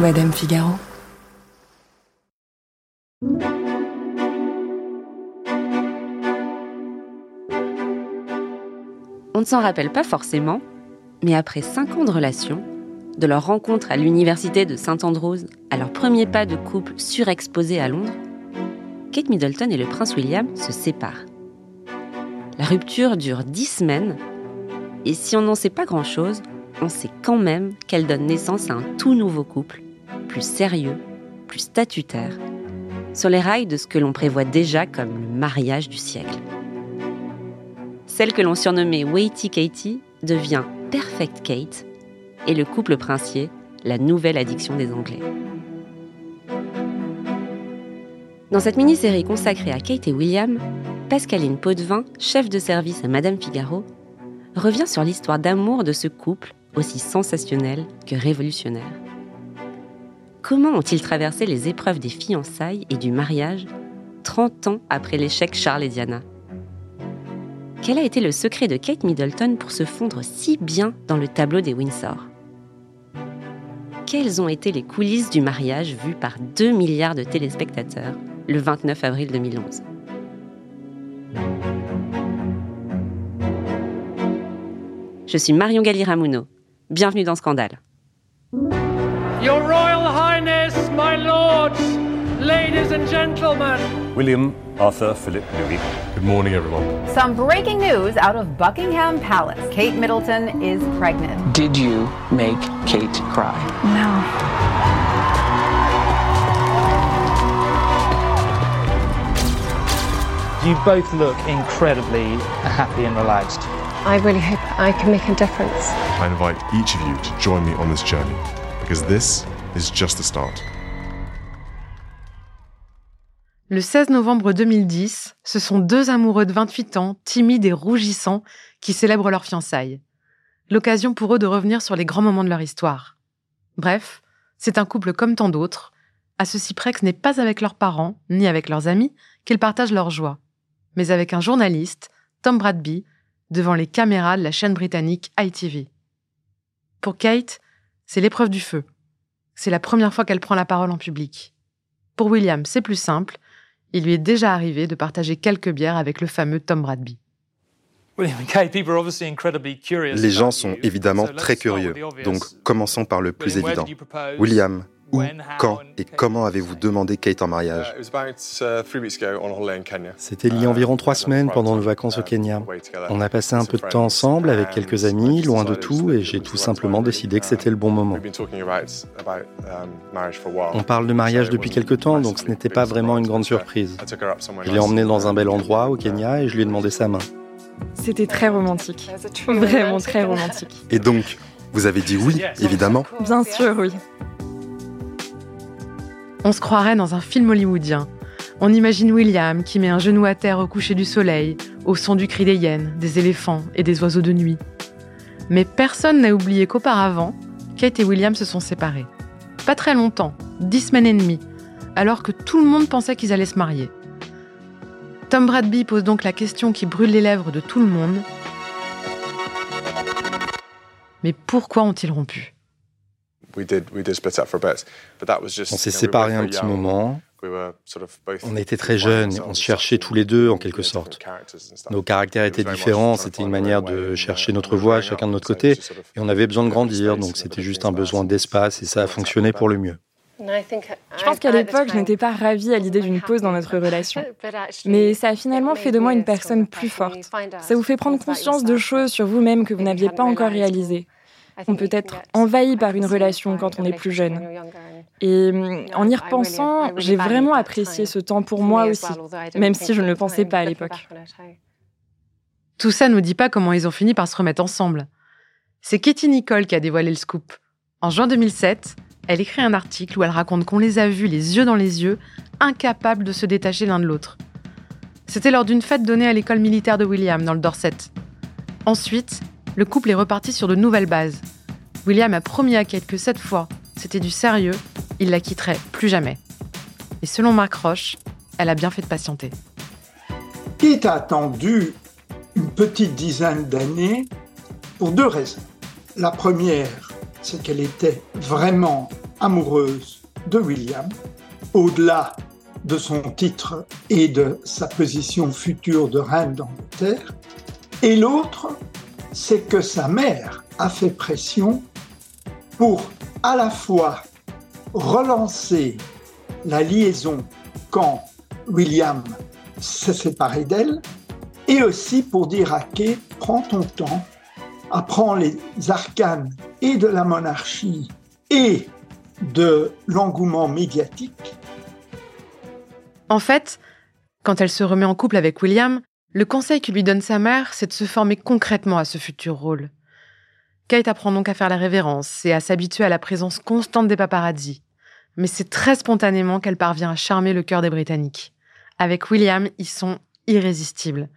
Madame Figaro. On ne s'en rappelle pas forcément, mais après cinq ans de relation, de leur rencontre à l'université de St Andrews à leur premier pas de couple surexposé à Londres, Kate Middleton et le prince William se séparent. La rupture dure dix semaines, et si on n'en sait pas grand-chose, on sait quand même qu'elle donne naissance à un tout nouveau couple, plus sérieux, plus statutaire, sur les rails de ce que l'on prévoit déjà comme le mariage du siècle. Celle que l'on surnommait Waity Katie devient Perfect Kate et le couple princier, la nouvelle addiction des Anglais. Dans cette mini-série consacrée à Kate et William, Pascaline Potvin, chef de service à Madame Figaro, revient sur l'histoire d'amour de ce couple aussi sensationnel que révolutionnaire. Comment ont-ils traversé les épreuves des fiançailles et du mariage 30 ans après l'échec Charles et Diana? Quel a été le secret de Kate Middleton pour se fondre si bien dans le tableau des Windsor? Quelles ont été les coulisses du mariage vu par 2 milliards de téléspectateurs le 29 avril 2011 Je suis Marion Galli-Ramuno. Bienvenue dans Scandale. Your Royal Highness, my lords, ladies and gentlemen. William Arthur Philip Louis. Good morning, everyone. Some breaking news out of Buckingham Palace. Kate Middleton is pregnant. Did you make Kate cry? No. You both look incredibly happy and relaxed. I really hope I can make a difference. I invite each of you to join me on this journey Le 16 novembre 2010, ce sont deux amoureux de 28 ans, timides et rougissants, qui célèbrent leur fiançailles. L'occasion pour eux de revenir sur les grands moments de leur histoire. Bref, c'est un couple comme tant d'autres, à ceci près que ce n'est pas avec leurs parents, ni avec leurs amis, qu'ils partagent leur joie, mais avec un journaliste, Tom Bradby, devant les caméras de la chaîne britannique ITV. Pour Kate, c'est l'épreuve du feu. C'est la première fois qu'elle prend la parole en public. Pour William, c'est plus simple. Il lui est déjà arrivé de partager quelques bières avec le fameux Tom Bradby. Les gens sont évidemment très curieux, donc commençons par le plus évident. William, où, quand et comment avez-vous demandé Kate en mariage C'était il y a environ trois semaines pendant nos vacances au Kenya. On a passé un peu de temps ensemble avec quelques amis, loin de tout, et j'ai tout simplement décidé que c'était le bon moment. On parle de mariage depuis quelque temps, donc ce n'était pas vraiment une grande surprise. Je l'ai emmené dans un bel endroit au Kenya et je lui ai demandé sa main. C'était très romantique. Vraiment très romantique. Et donc, vous avez dit oui, évidemment Bien sûr, oui. On se croirait dans un film hollywoodien. On imagine William qui met un genou à terre au coucher du soleil, au son du cri des hyènes, des éléphants et des oiseaux de nuit. Mais personne n'a oublié qu'auparavant, Kate et William se sont séparés. Pas très longtemps, dix semaines et demie, alors que tout le monde pensait qu'ils allaient se marier. Tom Bradby pose donc la question qui brûle les lèvres de tout le monde. Mais pourquoi ont-ils rompu? On s'est séparés un petit moment. On était très jeunes, on se cherchait tous les deux en quelque sorte. Nos caractères étaient différents, c'était une manière de chercher notre voie chacun de notre côté, et on avait besoin de grandir, donc c'était juste un besoin d'espace, et ça a fonctionné pour le mieux. Je pense qu'à l'époque, je n'étais pas ravie à l'idée d'une pause dans notre relation. Mais ça a finalement fait de moi une personne plus forte. Ça vous fait prendre conscience de choses sur vous-même que vous n'aviez pas encore réalisées. On peut être envahi par une relation quand on est plus jeune. Et hum, en y repensant, j'ai vraiment apprécié ce temps pour moi aussi, même si je ne le pensais pas à l'époque. Tout ça nous dit pas comment ils ont fini par se remettre ensemble. C'est Katie Nicole qui a dévoilé le scoop. En juin 2007, elle écrit un article où elle raconte qu'on les a vus les yeux dans les yeux, incapables de se détacher l'un de l'autre. C'était lors d'une fête donnée à l'école militaire de William, dans le Dorset. Ensuite, le couple est reparti sur de nouvelles bases. William a promis à Kate que cette fois, c'était du sérieux, il la quitterait plus jamais. Et selon Marc Roche, elle a bien fait de patienter. Kate a attendu une petite dizaine d'années pour deux raisons. La première, c'est qu'elle était vraiment amoureuse de William, au-delà de son titre et de sa position future de reine d'Angleterre. Et l'autre, c'est que sa mère a fait pression pour à la fois relancer la liaison quand William s'est séparé d'elle, et aussi pour dire à Kate, prends ton temps, apprends les arcanes et de la monarchie et de l'engouement médiatique. En fait, quand elle se remet en couple avec William, le conseil que lui donne sa mère, c'est de se former concrètement à ce futur rôle. Kate apprend donc à faire la révérence et à s'habituer à la présence constante des paparazzi. Mais c'est très spontanément qu'elle parvient à charmer le cœur des Britanniques. Avec William, ils sont irrésistibles.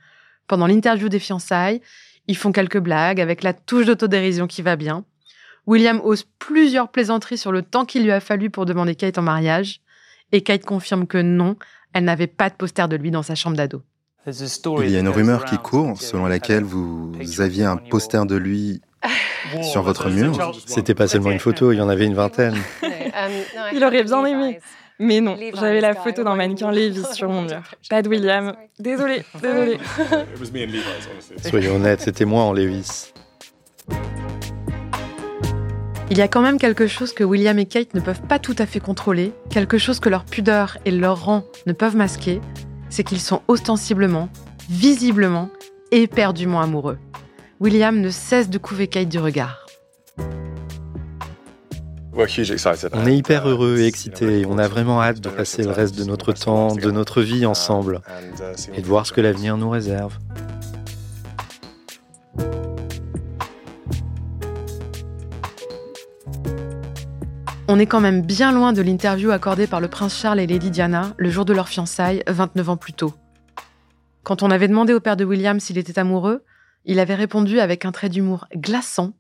Pendant l'interview des fiançailles, ils font quelques blagues avec la touche d'autodérision qui va bien. William ose plusieurs plaisanteries sur le temps qu'il lui a fallu pour demander Kate en mariage. Et Kate confirme que non, elle n'avait pas de poster de lui dans sa chambre d'ado. Il y a une rumeur qui court selon laquelle vous aviez un poster de lui sur votre mur. C'était pas seulement une photo, il y en avait une vingtaine. il aurait bien aimé. Mais non, j'avais la photo d'un mannequin Levi sur mon mur. Pas de William. Désolé, désolé. Soyons honnêtes, c'était moi en Levis. Il y a quand même quelque chose que William et Kate ne peuvent pas tout à fait contrôler, quelque chose que leur pudeur et leur rang ne peuvent masquer, c'est qu'ils sont ostensiblement, visiblement, éperdument amoureux. William ne cesse de couver Kate du regard. On est hyper heureux et excités. On a vraiment hâte de passer le reste de notre temps, de notre vie ensemble et de voir ce que l'avenir nous réserve. On est quand même bien loin de l'interview accordée par le prince Charles et Lady Diana le jour de leur fiançailles, 29 ans plus tôt. Quand on avait demandé au père de William s'il était amoureux, il avait répondu avec un trait d'humour glaçant.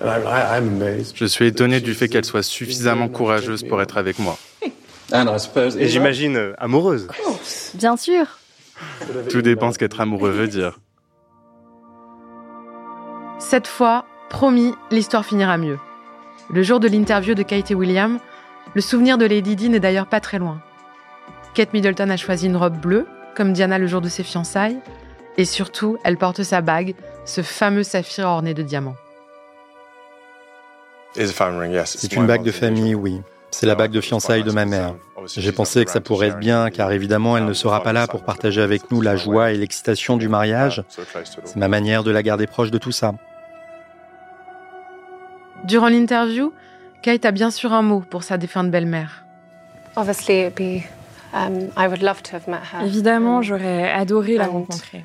Je suis étonné du fait qu'elle soit suffisamment courageuse pour être avec moi. Et j'imagine euh, amoureuse. Bien sûr. Tout dépend ce qu'être amoureux veut dire. Cette fois, promis, l'histoire finira mieux. Le jour de l'interview de Kate et William, le souvenir de Lady Di n'est d'ailleurs pas très loin. Kate Middleton a choisi une robe bleue, comme Diana le jour de ses fiançailles, et surtout, elle porte sa bague, ce fameux saphir orné de diamants. C'est une bague de famille, oui. C'est la bague de fiançailles de ma mère. J'ai pensé que ça pourrait être bien, car évidemment, elle ne sera pas là pour partager avec nous la joie et l'excitation du mariage. C'est ma manière de la garder proche de tout ça. Durant l'interview, Kate a bien sûr un mot pour sa défunte belle-mère. Évidemment, j'aurais adoré la rencontrer.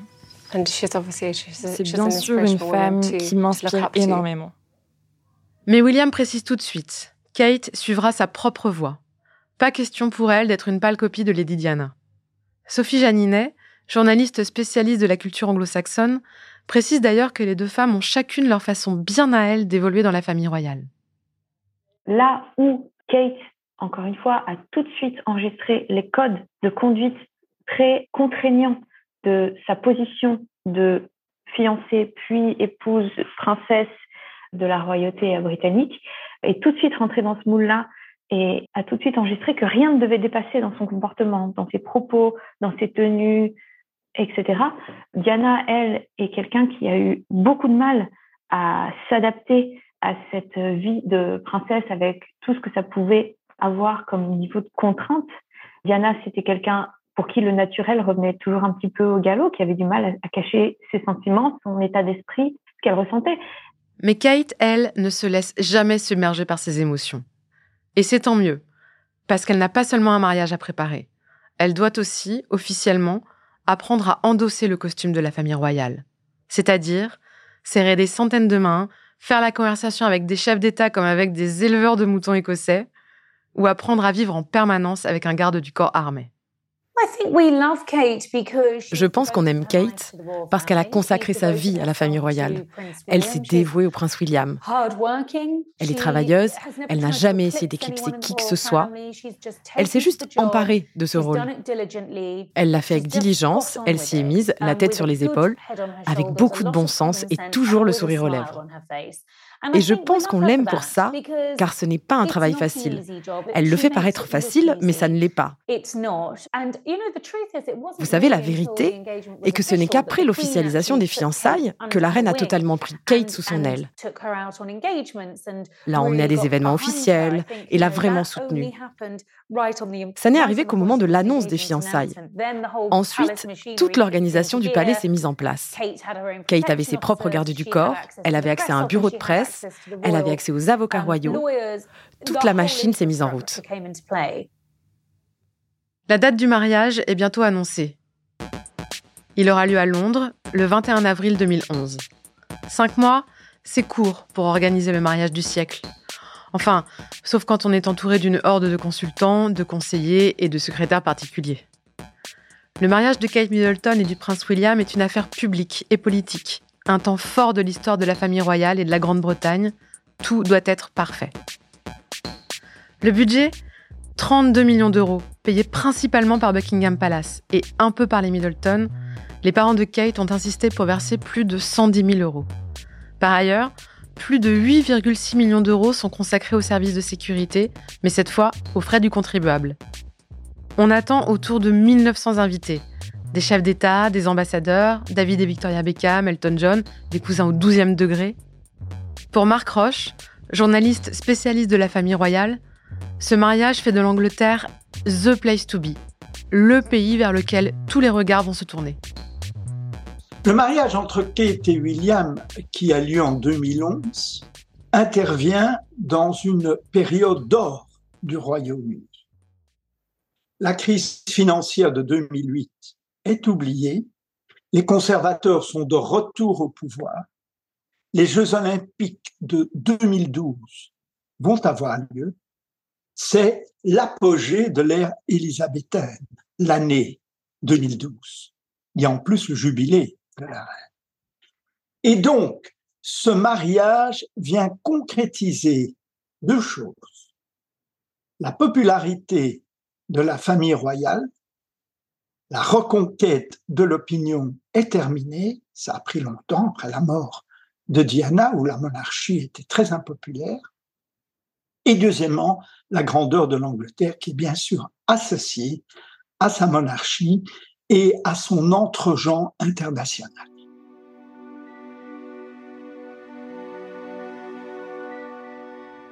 C'est bien sûr une femme qui m'inspire énormément. Mais William précise tout de suite, Kate suivra sa propre voie. Pas question pour elle d'être une pâle copie de Lady Diana. Sophie Janinet, journaliste spécialiste de la culture anglo-saxonne, précise d'ailleurs que les deux femmes ont chacune leur façon bien à elles d'évoluer dans la famille royale. Là où Kate, encore une fois, a tout de suite enregistré les codes de conduite très contraignants de sa position de fiancée puis épouse princesse de la royauté britannique, est tout de suite rentrée dans ce moule-là et a tout de suite enregistré que rien ne devait dépasser dans son comportement, dans ses propos, dans ses tenues, etc. Diana, elle, est quelqu'un qui a eu beaucoup de mal à s'adapter à cette vie de princesse avec tout ce que ça pouvait avoir comme niveau de contrainte. Diana, c'était quelqu'un pour qui le naturel revenait toujours un petit peu au galop, qui avait du mal à cacher ses sentiments, son état d'esprit, ce qu'elle ressentait. Mais Kate, elle, ne se laisse jamais submerger par ses émotions. Et c'est tant mieux, parce qu'elle n'a pas seulement un mariage à préparer. Elle doit aussi, officiellement, apprendre à endosser le costume de la famille royale. C'est-à-dire serrer des centaines de mains, faire la conversation avec des chefs d'État comme avec des éleveurs de moutons écossais, ou apprendre à vivre en permanence avec un garde du corps armé. Je pense qu'on aime Kate parce qu'elle a consacré sa vie à la famille royale. Elle s'est dévouée au prince William. Elle est travailleuse, elle n'a jamais essayé d'éclipser qui que ce soit. Elle s'est juste emparée de ce rôle. Elle l'a fait avec diligence, elle s'y est mise, la tête sur les épaules, avec beaucoup de bon sens et toujours le sourire aux lèvres. Et je pense qu'on l'aime pour ça, car ce n'est pas un travail facile. Elle le fait paraître facile, mais ça ne l'est pas. Vous savez, la vérité est que ce n'est qu'après l'officialisation des fiançailles que la reine a totalement pris Kate sous son aile. L'a emmenée à des événements officiels et l'a vraiment soutenue. Ça n'est arrivé qu'au moment de l'annonce des fiançailles. Ensuite, toute l'organisation du palais s'est mise en place. Kate avait ses propres gardes du corps, elle avait accès à un bureau de presse, elle avait accès aux avocats royaux. Toute la machine s'est mise en route. La date du mariage est bientôt annoncée. Il aura lieu à Londres le 21 avril 2011. Cinq mois, c'est court pour organiser le mariage du siècle. Enfin, sauf quand on est entouré d'une horde de consultants, de conseillers et de secrétaires particuliers. Le mariage de Kate Middleton et du prince William est une affaire publique et politique, un temps fort de l'histoire de la famille royale et de la Grande-Bretagne. Tout doit être parfait. Le budget 32 millions d'euros, payés principalement par Buckingham Palace et un peu par les Middleton. Les parents de Kate ont insisté pour verser plus de 110 000 euros. Par ailleurs, plus de 8,6 millions d'euros sont consacrés aux services de sécurité, mais cette fois aux frais du contribuable. On attend autour de 1900 invités. Des chefs d'État, des ambassadeurs, David et Victoria Beckham, Elton John, des cousins au 12e degré. Pour Marc Roche, journaliste spécialiste de la famille royale, ce mariage fait de l'Angleterre The Place to Be, le pays vers lequel tous les regards vont se tourner. Le mariage entre Kate et William, qui a lieu en 2011, intervient dans une période d'or du Royaume-Uni. La crise financière de 2008 est oubliée, les conservateurs sont de retour au pouvoir, les Jeux olympiques de 2012 vont avoir lieu, c'est l'apogée de l'ère élisabéthaine, l'année 2012. Il y a en plus le jubilé et donc, ce mariage vient concrétiser deux choses. La popularité de la famille royale, la reconquête de l'opinion est terminée, ça a pris longtemps après la mort de Diana, où la monarchie était très impopulaire. Et deuxièmement, la grandeur de l'Angleterre, qui est bien sûr associée à sa monarchie et à son entre-gens international.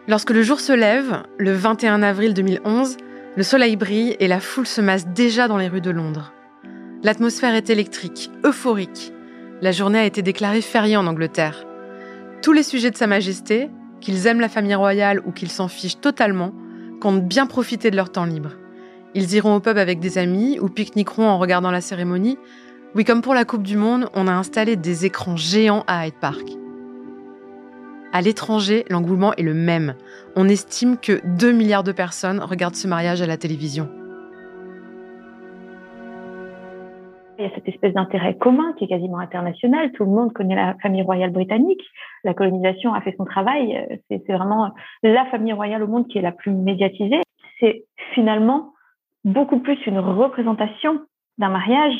Lorsque le jour se lève, le 21 avril 2011, le soleil brille et la foule se masse déjà dans les rues de Londres. L'atmosphère est électrique, euphorique. La journée a été déclarée fériée en Angleterre. Tous les sujets de Sa Majesté, qu'ils aiment la famille royale ou qu'ils s'en fichent totalement, comptent bien profiter de leur temps libre. Ils iront au pub avec des amis ou pique-niqueront en regardant la cérémonie. Oui, comme pour la Coupe du Monde, on a installé des écrans géants à Hyde Park. À l'étranger, l'engouement est le même. On estime que 2 milliards de personnes regardent ce mariage à la télévision. Il y a cette espèce d'intérêt commun qui est quasiment international. Tout le monde connaît la famille royale britannique. La colonisation a fait son travail. C'est vraiment la famille royale au monde qui est la plus médiatisée. C'est finalement beaucoup plus une représentation d'un mariage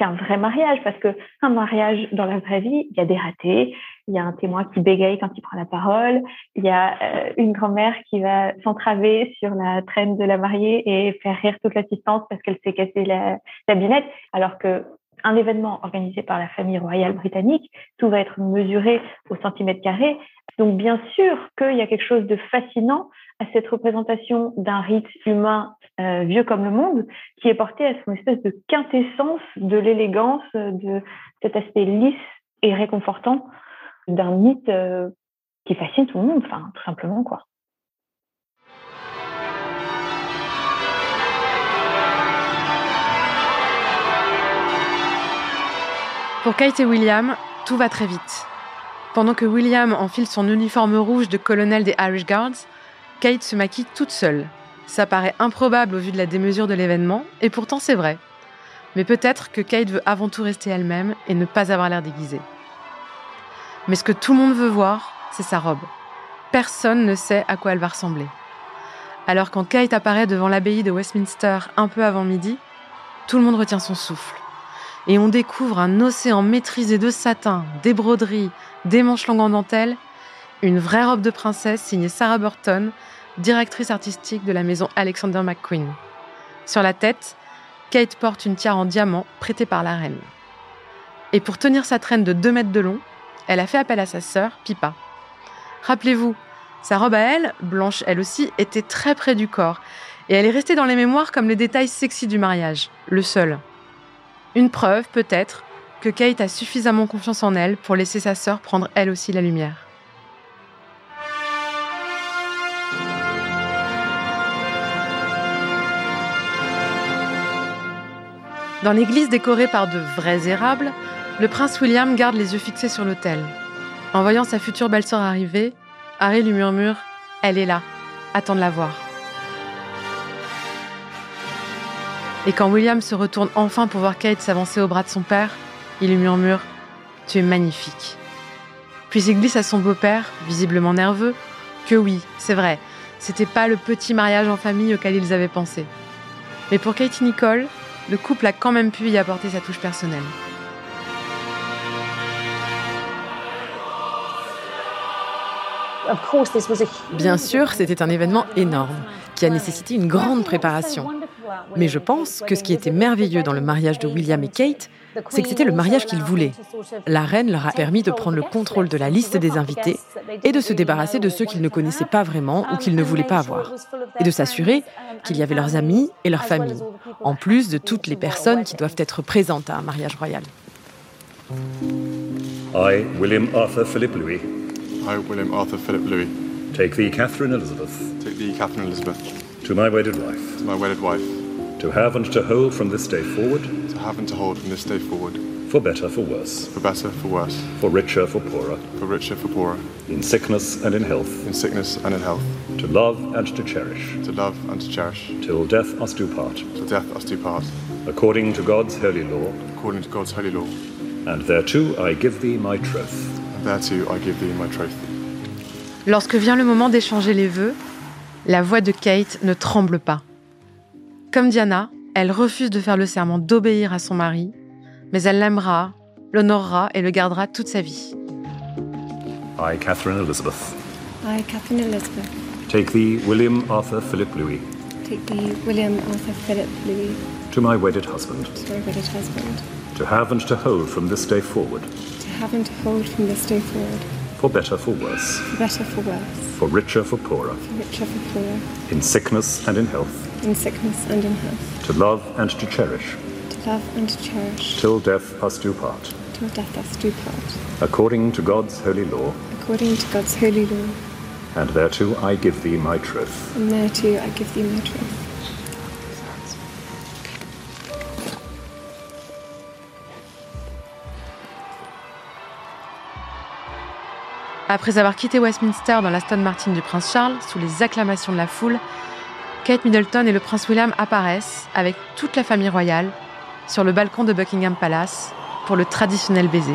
qu'un vrai mariage, parce que un mariage dans la vraie vie, il y a des ratés, il y a un témoin qui bégaye quand il prend la parole, il y a euh, une grand-mère qui va s'entraver sur la traîne de la mariée et faire rire toute l'assistance parce qu'elle s'est cassée la, la binette, alors que un événement organisé par la famille royale britannique, tout va être mesuré au centimètre carré. Donc bien sûr qu'il y a quelque chose de fascinant à cette représentation d'un rite humain euh, vieux comme le monde, qui est porté à son espèce de quintessence de l'élégance, de cet aspect lisse et réconfortant d'un mythe euh, qui fascine tout le monde, enfin tout simplement quoi. Pour Kate et William, tout va très vite. Pendant que William enfile son uniforme rouge de colonel des Irish Guards, Kate se maquille toute seule. Ça paraît improbable au vu de la démesure de l'événement, et pourtant c'est vrai. Mais peut-être que Kate veut avant tout rester elle-même et ne pas avoir l'air déguisée. Mais ce que tout le monde veut voir, c'est sa robe. Personne ne sait à quoi elle va ressembler. Alors quand Kate apparaît devant l'abbaye de Westminster un peu avant midi, tout le monde retient son souffle. Et on découvre un océan maîtrisé de satin, des broderies, des manches longues en dentelle Une vraie robe de princesse signée Sarah Burton, directrice artistique de la maison Alexander McQueen. Sur la tête, Kate porte une tiare en diamant prêtée par la reine. Et pour tenir sa traîne de 2 mètres de long, elle a fait appel à sa sœur, Pippa. Rappelez-vous, sa robe à elle, blanche elle aussi, était très près du corps, et elle est restée dans les mémoires comme les détails sexy du mariage, le seul. Une preuve, peut-être, que Kate a suffisamment confiance en elle pour laisser sa sœur prendre elle aussi la lumière. Dans l'église décorée par de vrais érables, le prince William garde les yeux fixés sur l'autel. En voyant sa future belle-sœur arriver, Harry lui murmure ⁇ Elle est là, attends de la voir ⁇ Et quand William se retourne enfin pour voir Kate s'avancer au bras de son père, il lui murmure ⁇ Tu es magnifique ⁇ Puis il glisse à son beau-père, visiblement nerveux, que oui, c'est vrai, c'était pas le petit mariage en famille auquel ils avaient pensé. Mais pour Kate et Nicole, le couple a quand même pu y apporter sa touche personnelle. Bien sûr, c'était un événement énorme qui a nécessité une grande préparation. Mais je pense que ce qui était merveilleux dans le mariage de William et Kate, c'est que c'était le mariage qu'ils voulaient. La reine leur a permis de prendre le contrôle de la liste des invités et de se débarrasser de ceux qu'ils ne connaissaient pas vraiment ou qu'ils ne voulaient pas avoir. Et de s'assurer qu'il y avait leurs amis et leurs familles, en plus de toutes les personnes qui doivent être présentes à un mariage royal. I, William Arthur Philip Louis. I, William Arthur Philip Louis. Take thee, Catherine Elizabeth. Take thee, Catherine Elizabeth. To my wedded wife. To my wedded wife. To have and to hold from this day forward. To have and to hold from this day forward. For better, for worse. For better, for worse. For richer, for poorer. For richer, for poorer. In sickness and in health. In sickness and in health. To love and to cherish. To love and to cherish. Till death us do part. Till death us do part. According to God's holy law. According to God's holy law. And thereto I give thee my troth. And thereto I give thee my troth. Lorsque vient le moment d'échanger les vœux, la voix de Kate ne tremble pas. Comme Diana, elle refuse de faire le serment d'obéir à son mari, mais elle l'aimera, l'honorera et le gardera toute sa vie. I, Catherine Elizabeth. I, Catherine Elizabeth. Take thee, William Arthur Philip Louis. Take thee, William Arthur Philip Louis. To my wedded husband. To my wedded husband. To have and to hold from this day forward. To have and to hold from this day forward. For better, for worse. For better, for worse. For richer, for poorer. For richer, for poorer. In sickness and in health. In sickness and in health. To love and to cherish. To love and to cherish. Till death us do part. Till death us do part. According to God's holy law. According to God's holy law. And thereto I give thee my troth. And thereto I give thee my troth. Après avoir quitté Westminster dans l'Aston Martin du prince Charles, sous les acclamations de la foule, Kate Middleton et le prince William apparaissent, avec toute la famille royale, sur le balcon de Buckingham Palace pour le traditionnel baiser.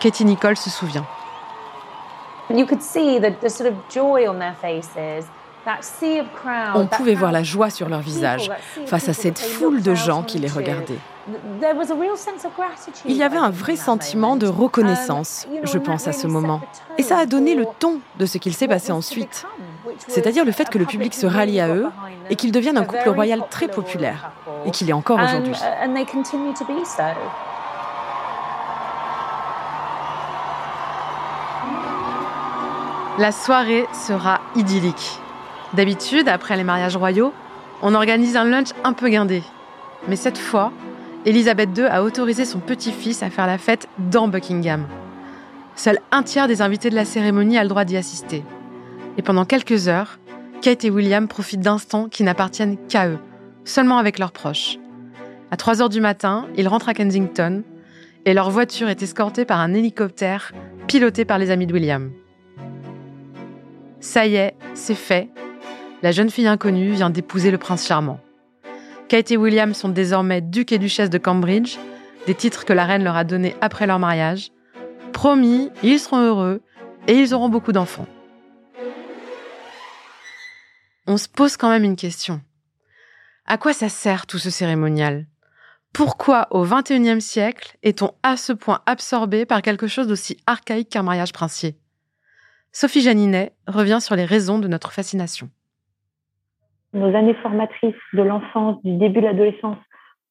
Katie Nicole se souvient. You could see the, the sort of joy on their faces. On pouvait voir la joie sur leur visage face à cette foule de gens qui les regardaient. Il y avait un vrai sentiment de reconnaissance, je pense, à ce moment. Et ça a donné le ton de ce qu'il s'est passé ensuite. C'est-à-dire le fait que le public se rallie à eux et qu'ils deviennent un couple royal très populaire, et qu'il est encore aujourd'hui. La soirée sera idyllique. D'habitude, après les mariages royaux, on organise un lunch un peu guindé. Mais cette fois, Elisabeth II a autorisé son petit-fils à faire la fête dans Buckingham. Seul un tiers des invités de la cérémonie a le droit d'y assister. Et pendant quelques heures, Kate et William profitent d'instants qui n'appartiennent qu'à eux, seulement avec leurs proches. À 3 heures du matin, ils rentrent à Kensington et leur voiture est escortée par un hélicoptère piloté par les amis de William. Ça y est, c'est fait, la jeune fille inconnue vient d'épouser le prince charmant. Kate et William sont désormais ducs et duchesses de Cambridge, des titres que la reine leur a donnés après leur mariage. Promis, ils seront heureux et ils auront beaucoup d'enfants. On se pose quand même une question. À quoi ça sert tout ce cérémonial? Pourquoi au XXIe siècle est-on à ce point absorbé par quelque chose d'aussi archaïque qu'un mariage princier? Sophie Janinet revient sur les raisons de notre fascination. Nos années formatrices de l'enfance, du début de l'adolescence,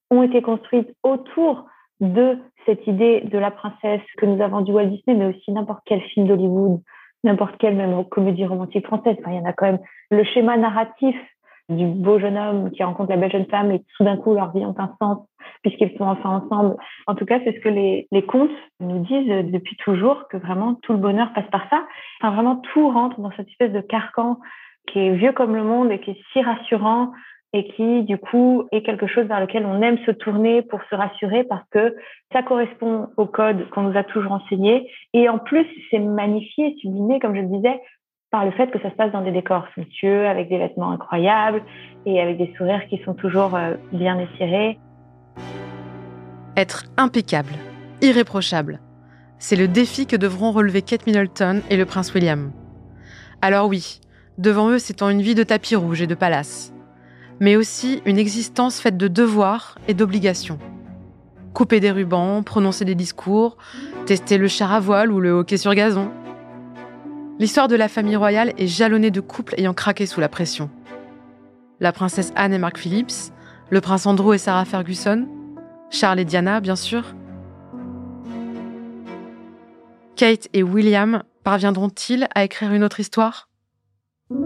ont été construites autour de cette idée de la princesse que nous avons du Walt Disney, mais aussi n'importe quel film d'Hollywood, n'importe quelle même comédie romantique française. il y en a quand même le schéma narratif du beau jeune homme qui rencontre la belle jeune femme et tout d'un coup leur vie ont un sens puisqu'ils sont enfin ensemble. En tout cas, c'est ce que les, les contes nous disent depuis toujours, que vraiment tout le bonheur passe par ça. Enfin, vraiment tout rentre dans cette espèce de carcan qui est vieux comme le monde et qui est si rassurant et qui, du coup, est quelque chose vers lequel on aime se tourner pour se rassurer parce que ça correspond au code qu'on nous a toujours enseigné. Et en plus, c'est magnifié, sublimé, comme je le disais, par le fait que ça se passe dans des décors somptueux, avec des vêtements incroyables et avec des sourires qui sont toujours euh, bien étirés. Être impeccable, irréprochable, c'est le défi que devront relever Kate Middleton et le prince William. Alors oui, devant eux s'étend une vie de tapis rouge et de palace, mais aussi une existence faite de devoirs et d'obligations. Couper des rubans, prononcer des discours, tester le char à voile ou le hockey sur gazon, L'histoire de la famille royale est jalonnée de couples ayant craqué sous la pression. La princesse Anne et Mark Phillips, le prince Andrew et Sarah Ferguson, Charles et Diana, bien sûr. Kate et William parviendront-ils à écrire une autre histoire? Vous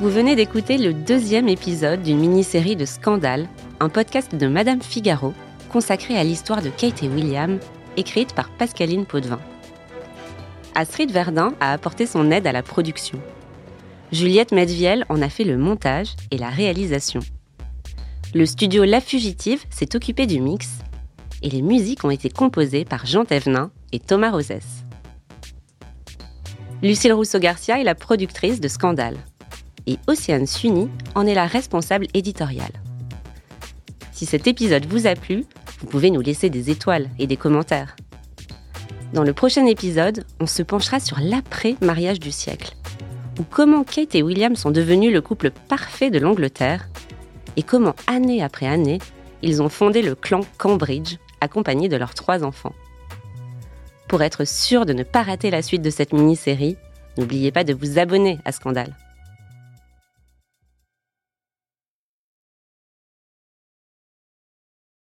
venez d'écouter le deuxième épisode d'une mini-série de Scandale, un podcast de Madame Figaro consacré à l'histoire de Kate et William, écrite par Pascaline Potvin. Astrid Verdun a apporté son aide à la production. Juliette Medviel en a fait le montage et la réalisation. Le studio La Fugitive s'est occupé du mix et les musiques ont été composées par Jean Thévenin et Thomas Rosès. Lucille Rousseau-Garcia est la productrice de Scandale et Océane Sunny en est la responsable éditoriale. Si cet épisode vous a plu, vous pouvez nous laisser des étoiles et des commentaires. Dans le prochain épisode, on se penchera sur l'après-mariage du siècle, ou comment Kate et William sont devenus le couple parfait de l'Angleterre, et comment, année après année, ils ont fondé le clan Cambridge, accompagné de leurs trois enfants. Pour être sûr de ne pas rater la suite de cette mini-série, n'oubliez pas de vous abonner à Scandale.